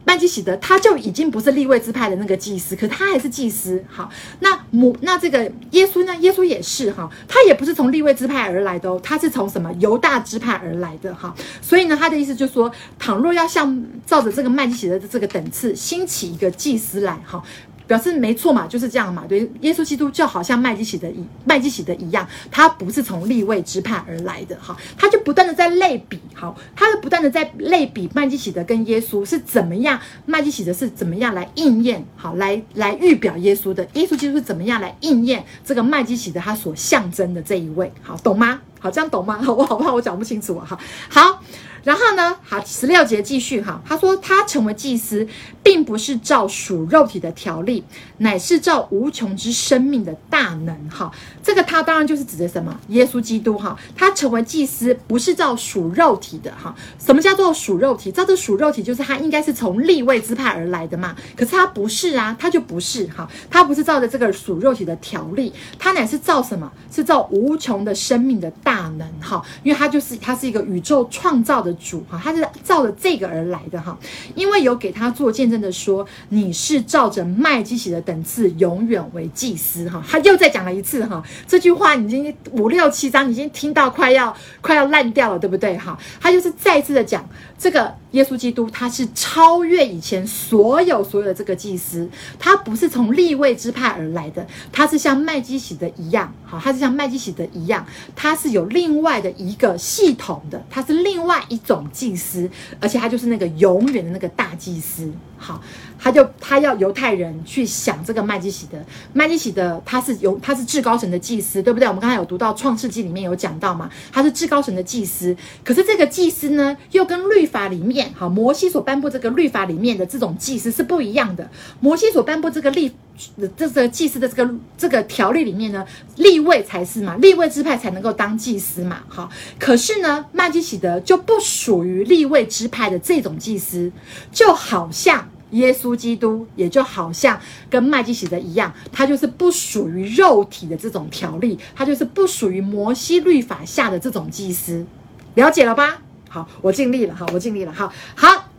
曼基喜德他就已经不是立位支派的那个祭司，可他还是祭司。好，那母那这个耶稣呢？耶稣也是哈，他也不是从立位支派而来的哦，他是从什么犹大支派而来的哈。所以呢，他的意思就是说，倘若要像照着这个曼基喜德的这个等次兴起一个祭司来哈。表示没错嘛，就是这样嘛。对，耶稣基督就好像麦基洗德一麦基洗德一样，他不是从立位支派而来的哈，他就不断的在类比，好，他就不断的在类比麦基洗德跟耶稣是怎么样，麦基洗德是怎么样来应验，好，来来预表耶稣的，耶稣基督是怎么样来应验这个麦基洗德他所象征的这一位，好，懂吗？好，这样懂吗？好，我好怕我讲不清楚啊，哈，好。然后呢，好，十六节继续哈，他说他成为祭司，并不是照属肉体的条例，乃是照无穷之生命的大能哈。这个他当然就是指的什么？耶稣基督哈，他成为祭司不是照属肉体的哈。什么叫做属肉体？照着属肉体就是他应该是从立位之派而来的嘛。可是他不是啊，他就不是哈，他不是照着这个属肉体的条例，他乃是照什么？是照无穷的生命的大能哈，因为他就是他是一个宇宙创造的。的主哈，他是照着这个而来的哈，因为有给他做见证的说，你是照着麦基洗的等次永远为祭司哈，他又再讲了一次哈，这句话已经五六七章已经听到快要快要烂掉了，对不对哈？他就是再次的讲这个耶稣基督，他是超越以前所有所有的这个祭司，他不是从立位之派而来的，他是像麦基洗德一样，好，他是像麦基洗德一样，他是有另外的一个系统的，他是另。外一种祭司，而且他就是那个永远的那个大祭司。好，他就他要犹太人去想这个麦基洗德，麦基洗德他是有他是至高神的祭司，对不对？我们刚才有读到创世纪里面有讲到嘛，他是至高神的祭司。可是这个祭司呢，又跟律法里面好摩西所颁布这个律法里面的这种祭司是不一样的。摩西所颁布这个律这个祭司的这个这个条例里面呢，立位才是嘛，立位支派才能够当祭司嘛。好，可是呢，麦基洗德就不属于立位支派的这种祭司，就好像。耶稣基督也就好像跟麦基洗德一样，他就是不属于肉体的这种条例，他就是不属于摩西律法下的这种祭司，了解了吧？好，我尽力了，好，我尽力了，好，好，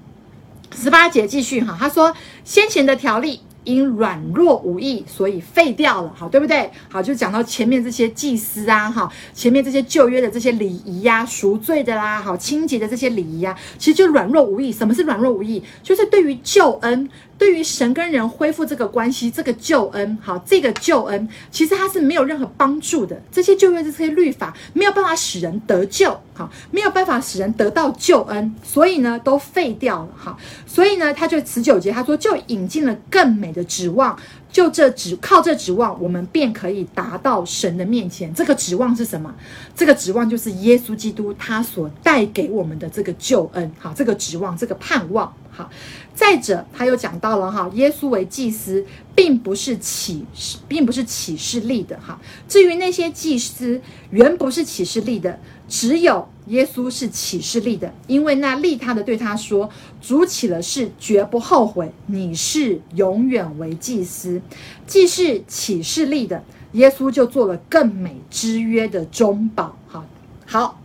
十八节继续哈，他说先前的条例。因软弱无益，所以废掉了，好，对不对？好，就讲到前面这些祭司啊，哈，前面这些旧约的这些礼仪呀、赎罪的啦，好，清洁的这些礼仪呀，其实就软弱无益。什么是软弱无益？就是对于救恩。对于神跟人恢复这个关系，这个救恩，好，这个救恩其实它是没有任何帮助的。这些旧约的这些律法没有办法使人得救，好，没有办法使人得到救恩，所以呢，都废掉了，好，所以呢，他就十九节他说，就引进了更美的指望，就这指靠这指望，我们便可以达到神的面前。这个指望是什么？这个指望就是耶稣基督他所带给我们的这个救恩，好，这个指望，这个盼望，好。再者，他又讲到了哈，耶稣为祭司，并不是启示，并不是启示立的哈。至于那些祭司，原不是启示立的，只有耶稣是启示立的，因为那立他的对他说：“主起了誓，绝不后悔。你是永远为祭司。”既是启示立的，耶稣就做了更美之约的中保。好，好，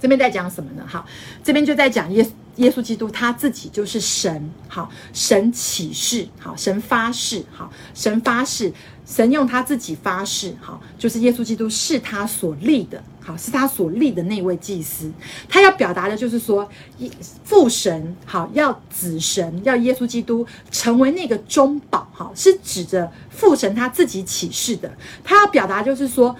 这边在讲什么呢？好，这边就在讲耶稣。耶稣基督他自己就是神，好，神启示，好，神发誓，好，神发誓，神用他自己发誓，好，就是耶稣基督是他所立的，好，是他所立的那位祭司。他要表达的就是说，父神，好，要子神，要耶稣基督成为那个中保，好，是指着父神他自己启示的。他要表达就是说。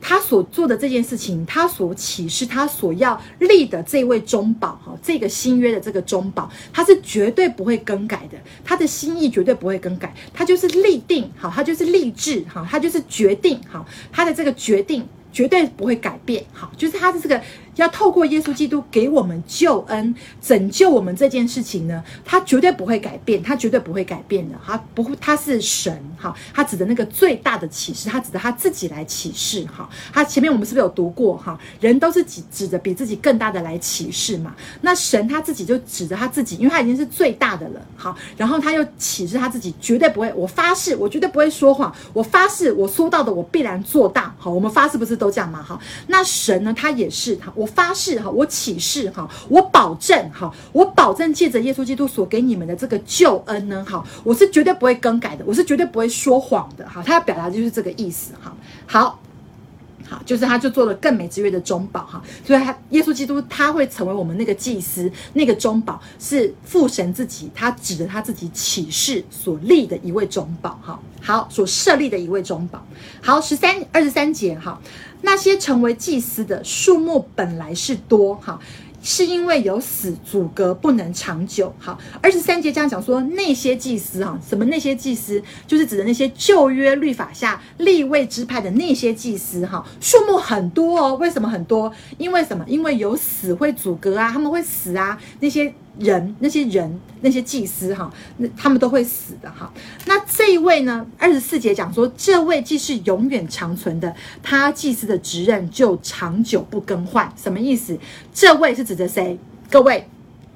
他所做的这件事情，他所启示，他所要立的这位中保，哈，这个新约的这个中保，他是绝对不会更改的，他的心意绝对不会更改，他就是立定，好，他就是立志，哈，他就是决定，好，他的这个决定绝对不会改变，好，就是他的这个。要透过耶稣基督给我们救恩、拯救我们这件事情呢，他绝对不会改变，他绝对不会改变的。他不会，他是神，哈，他指的那个最大的启示，他指的他自己来启示，哈。他前面我们是不是有读过，哈？人都是指指着比自己更大的来启示嘛？那神他自己就指着他自己，因为他已经是最大的了，好。然后他又启示他自己，绝对不会，我发誓，我绝对不会说谎，我发誓，我说到的我必然做到，好。我们发誓不是都这样吗？哈。那神呢，他也是，他，我。发誓哈，我起誓哈，我保证哈，我保证借着耶稣基督所给你们的这个救恩呢，哈，我是绝对不会更改的，我是绝对不会说谎的哈。他要表达的就是这个意思哈。好，好，就是他就做了更美之约的中保哈，所以他耶稣基督他会成为我们那个祭司，那个中保是父神自己，他指着他自己起誓所立的一位中保哈。好，所设立的一位中保。好，十三二十三节哈。那些成为祭司的数目本来是多，哈，是因为有死阻隔不能长久，好。二十三节这样讲说，那些祭司，哈，什么那些祭司，就是指的那些旧约律法下立位支派的那些祭司，哈，数目很多哦。为什么很多？因为什么？因为有死会阻隔啊，他们会死啊，那些。人那些人那些祭司哈，那他们都会死的哈。那这一位呢？二十四节讲说，这位既是永远长存的，他祭司的职任就长久不更换。什么意思？这位是指着谁？各位。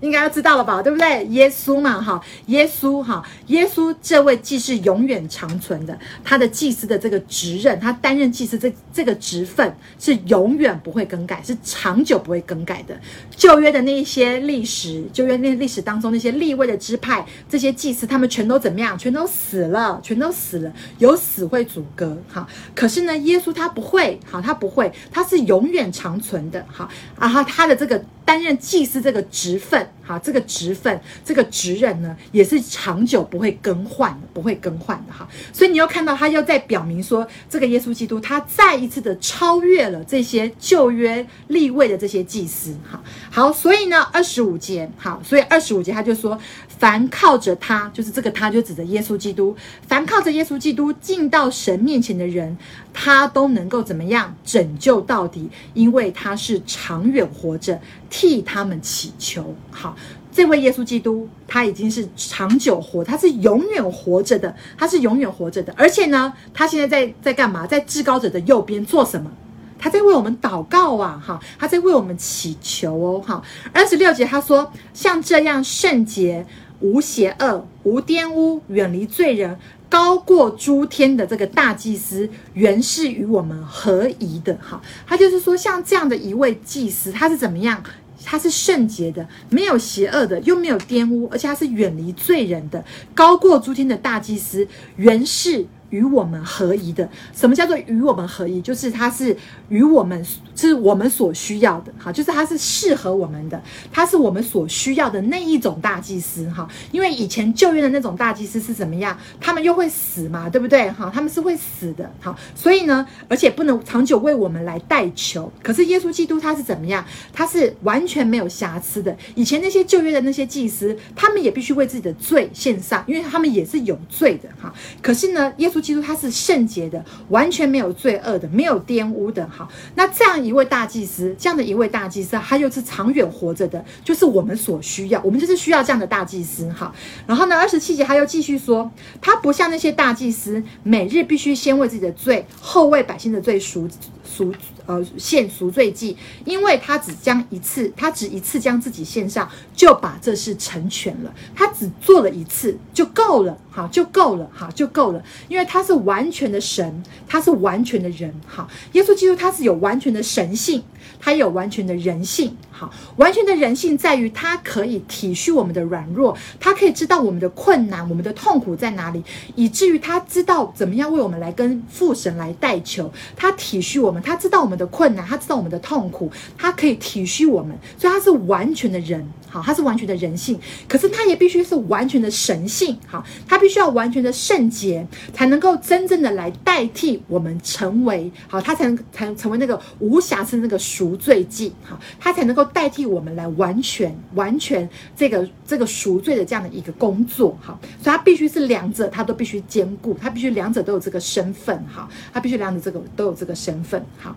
应该要知道了吧，对不对？耶稣嘛，哈，耶稣哈，耶稣这位既是永远长存的，他的祭司的这个职任，他担任祭司这这个职分是永远不会更改，是长久不会更改的。旧约的那一些历史，旧约那历史当中那些立位的支派，这些祭司他们全都怎么样？全都死了，全都死了，有死会阻隔，哈。可是呢，耶稣他不会，好，他不会，他是永远长存的，好，然后他的这个。担任祭司这个职分，哈，这个职分，这个职任呢，也是长久不会更换，不会更换的哈。所以你又看到他要在表明说，这个耶稣基督他再一次的超越了这些旧约立位的这些祭司，哈。好，所以呢，二十五节，好，所以二十五节他就说，凡靠着他，就是这个他就指着耶稣基督，凡靠着耶稣基督进到神面前的人，他都能够怎么样拯救到底，因为他是长远活着。替他们祈求，好，这位耶稣基督他已经是长久活，他是永远活着的，他是永远活着的，而且呢，他现在在在干嘛？在至高者的右边做什么？他在为我们祷告啊，哈，他在为我们祈求哦，哈。二十六节他说，像这样圣洁、无邪恶、无玷污、远离罪人、高过诸天的这个大祭司，原是与我们合宜的，哈。他就是说，像这样的一位祭司，他是怎么样？他是圣洁的，没有邪恶的，又没有玷污，而且他是远离罪人的，高过诸天的大祭司，原是。与我们合一的，什么叫做与我们合一？就是他是与我们，是我们所需要的，哈，就是他是适合我们的，他是我们所需要的那一种大祭司，哈。因为以前旧约的那种大祭司是怎么样？他们又会死嘛，对不对？哈，他们是会死的，好，所以呢，而且不能长久为我们来代求。可是耶稣基督他是怎么样？他是完全没有瑕疵的。以前那些旧约的那些祭司，他们也必须为自己的罪献上，因为他们也是有罪的，哈。可是呢，耶稣。基督他是圣洁的，完全没有罪恶的，没有玷污的。哈，那这样一一位大祭司，这样的一位大祭司，他又是长远活着的，就是我们所需要，我们就是需要这样的大祭司。哈，然后呢，二十七节他又继续说，他不像那些大祭司，每日必须先为自己的罪，后为百姓的罪赎赎呃献赎罪祭，因为他只将一次，他只一次将自己献上，就把这事成全了。他只做了一次就够了，好，就够了，好，就够了，因为。他是完全的神，他是完全的人。好，耶稣基督他是有完全的神性，他有完全的人性。好，完全的人性在于他可以体恤我们的软弱，他可以知道我们的困难、我们的痛苦在哪里，以至于他知道怎么样为我们来跟父神来代求。他体恤我们，他知道们的困难，他知道我们的痛苦，他可以体恤我们，所以他是完全的人。好，他是完全的人性，可是他也必须是完全的神性。好，他必须要完全的圣洁，才能够真正的来代替我们成为好，他才能才能成为那个无瑕疵那个赎罪祭。好，他才能够代替我们来完全完全这个这个赎罪的这样的一个工作。好，所以他必须是两者，他都必须兼顾，他必须两者都有这个身份。好，他必须两者这个都有这个身份。好。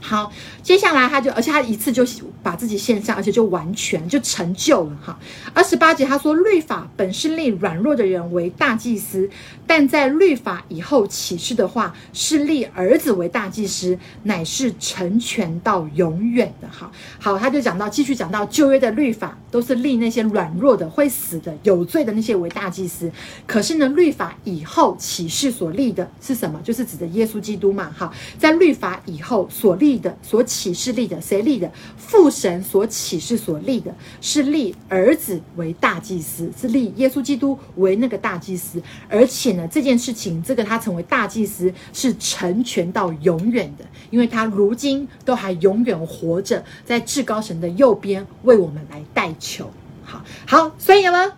好，接下来他就，而且他一次就把自己献上，而且就完全就成就了哈。二十八节他说，律法本是立软弱的人为大祭司，但在律法以后启示的话，是立儿子为大祭司，乃是成全到永远的哈。好，他就讲到，继续讲到旧约的律法都是立那些软弱的、会死的、有罪的那些为大祭司，可是呢，律法以后启示所立的是什么？就是指的耶稣基督嘛。哈，在律法以后所立。立的所启示立的，谁立的？父神所启示所立的，是立儿子为大祭司，是立耶稣基督为那个大祭司。而且呢，这件事情，这个他成为大祭司是成全到永远的，因为他如今都还永远活着，在至高神的右边为我们来代求。好好，所以呢，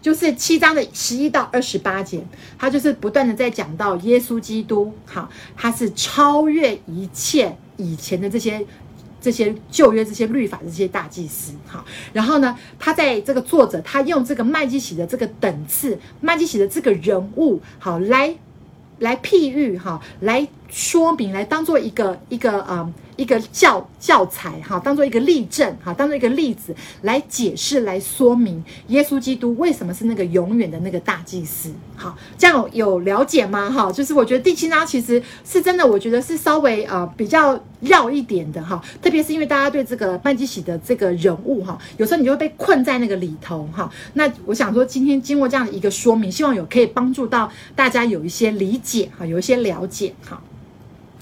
就是七章的十一到二十八节，他就是不断的在讲到耶稣基督，好，他是超越一切。以前的这些、这些旧约、这些律法这些大祭司，哈，然后呢，他在这个作者，他用这个麦基喜的这个等次，麦基喜的这个人物，好，来来譬喻，哈，来说明，来当做一个一个嗯。一个教教材哈，当做一个例证哈，当做一个例子来解释、来说明耶稣基督为什么是那个永远的那个大祭司。好，这样有了解吗？哈，就是我觉得第七章其实是真的，我觉得是稍微呃比较绕一点的哈，特别是因为大家对这个曼基洗的这个人物哈，有时候你就会被困在那个里头哈。那我想说，今天经过这样的一个说明，希望有可以帮助到大家有一些理解哈，有一些了解哈。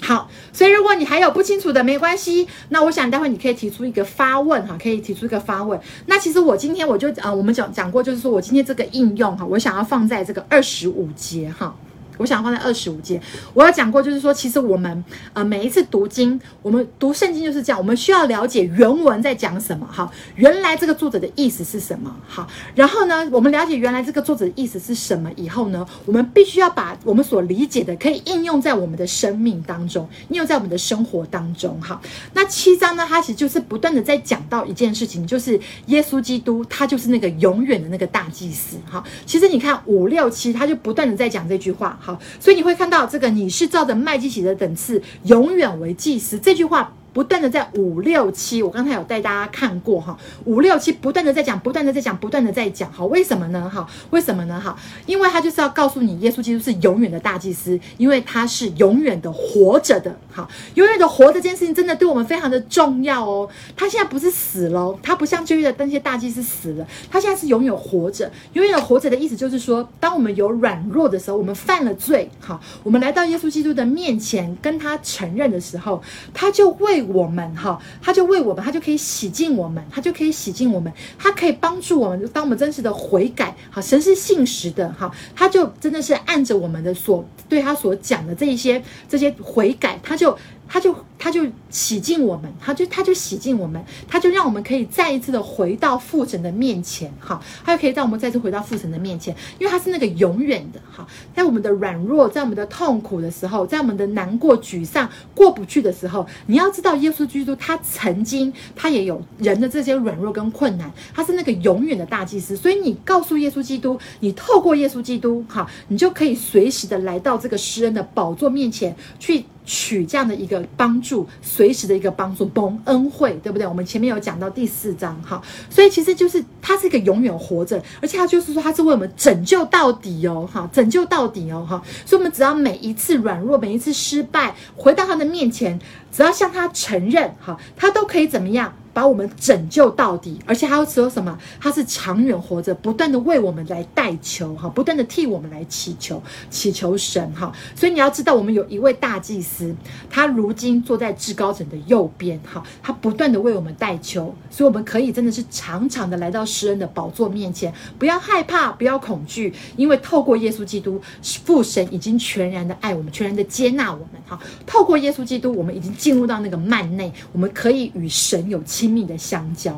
好所以如果你还有不清楚的，没关系。那我想待会你可以提出一个发问哈，可以提出一个发问。那其实我今天我就呃，我们讲讲过，就是说我今天这个应用哈，我想要放在这个二十五节哈，我想放在二十五节。我有讲过，就是说，其实我们呃每一次读经，我们读圣经就是这样，我们需要了解原文在讲什么，哈，原来这个作者的意思是什么，哈，然后呢，我们了解原来这个作者的意思是什么以后呢，我们必须要把我们所理解的可以应用在我们的生命当中，应用在我们的生活当中，哈。那七章呢，它其实就是不断的在讲到一件事情，就是耶稣基督，他就是那个永远的那个大祭司，哈。其实你看五六七，他就不断的在讲这句话，好，所以你会看到这个你是照着麦基洗德的等次永远为祭司这句话。不断的在五六七，我刚才有带大家看过哈，五六七不断的在讲，不断的在讲，不断的在讲，好，为什么呢？哈，为什么呢？哈，因为他就是要告诉你，耶稣基督是永远的大祭司，因为他是永远的活着的，好，永远的活着这件事情真的对我们非常的重要哦。他现在不是死了，他不像旧约的那些大祭司死了，他现在是永远活着。永远的活着的意思就是说，当我们有软弱的时候，我们犯了罪，好，我们来到耶稣基督的面前跟他承认的时候，他就为我们哈，他就为我们，他就可以洗净我们，他就可以洗净我们，他可以帮助我们。当我们真实的悔改，好，神是信实的哈，他就真的是按着我们的所对他所讲的这一些这些悔改，他就。他就他就洗净我们，他就他就洗净我们，他就让我们可以再一次的回到父神的面前，哈，他就可以让我们再次回到父神的面前，因为他是那个永远的，哈，在我们的软弱，在我们的痛苦的时候，在我们的难过、沮丧、过不去的时候，你要知道，耶稣基督他曾经他也有人的这些软弱跟困难，他是那个永远的大祭司，所以你告诉耶稣基督，你透过耶稣基督，哈，你就可以随时的来到这个施恩的宝座面前去。取这样的一个帮助，随时的一个帮助，蒙恩惠，对不对？我们前面有讲到第四章，哈，所以其实就是他是一个永远活着，而且他就是说他是为我们拯救到底哦，哈，拯救到底哦，哈，所以我们只要每一次软弱，每一次失败，回到他的面前，只要向他承认，哈，他都可以怎么样？把我们拯救到底，而且还要说什么？他是长远活着，不断的为我们来代求，哈，不断的替我们来祈求，祈求神，哈。所以你要知道，我们有一位大祭司，他如今坐在至高者的右边，哈，他不断的为我们代求，所以我们可以真的是常常的来到施恩的宝座面前，不要害怕，不要恐惧，因为透过耶稣基督，父神已经全然的爱我们，全然的接纳我们，哈。透过耶稣基督，我们已经进入到那个幔内，我们可以与神有亲亲密的相交。